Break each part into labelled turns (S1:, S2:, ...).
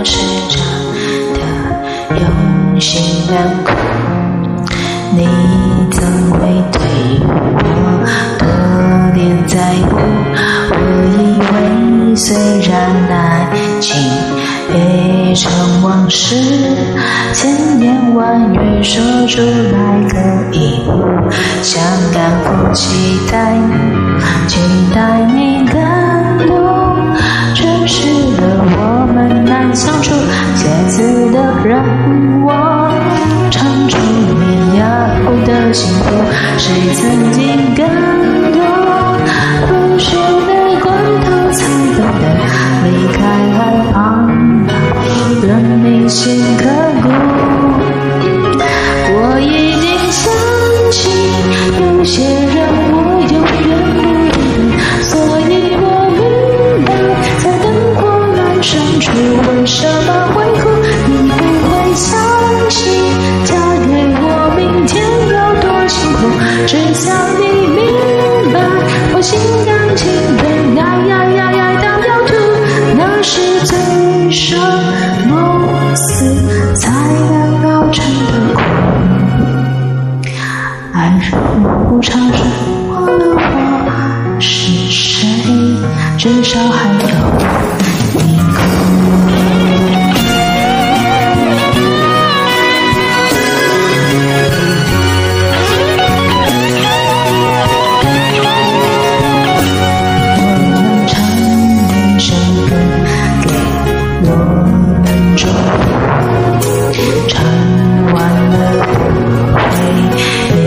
S1: 我是这的用心良苦，你怎会对我多点在乎？我以为虽然爱情已成往事，千言万语说出来可以不想干，不期待，期待你。谁曾经感不常说忘了我是谁，至少还有唱完了不回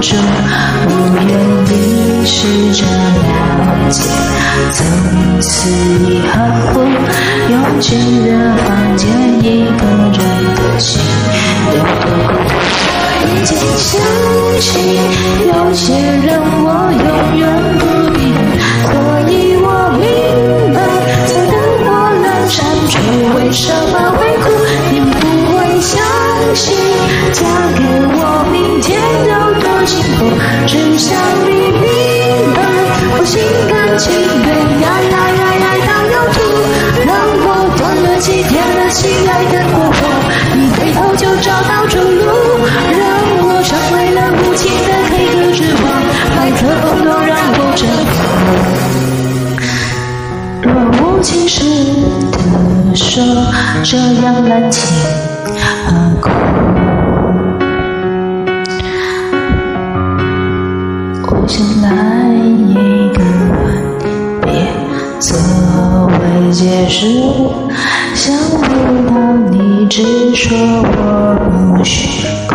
S1: 中，我愿意试着了解。从此以后，拥挤的房间，一个人的心有多苦？我已经相信，有些人我永远不变，所以我明白，在灯火阑珊处，为什么会哭？你不会相信，嫁给。我只想你明白我心甘情愿爱爱爱爱到要吐让我断了机丢了心爱的过火一回头就找到出路让我成为了无情的 k 歌之王麦克风都让我征服若无其事的说这样滥情来一个吻，别作为解释。想不到你只说我不许哭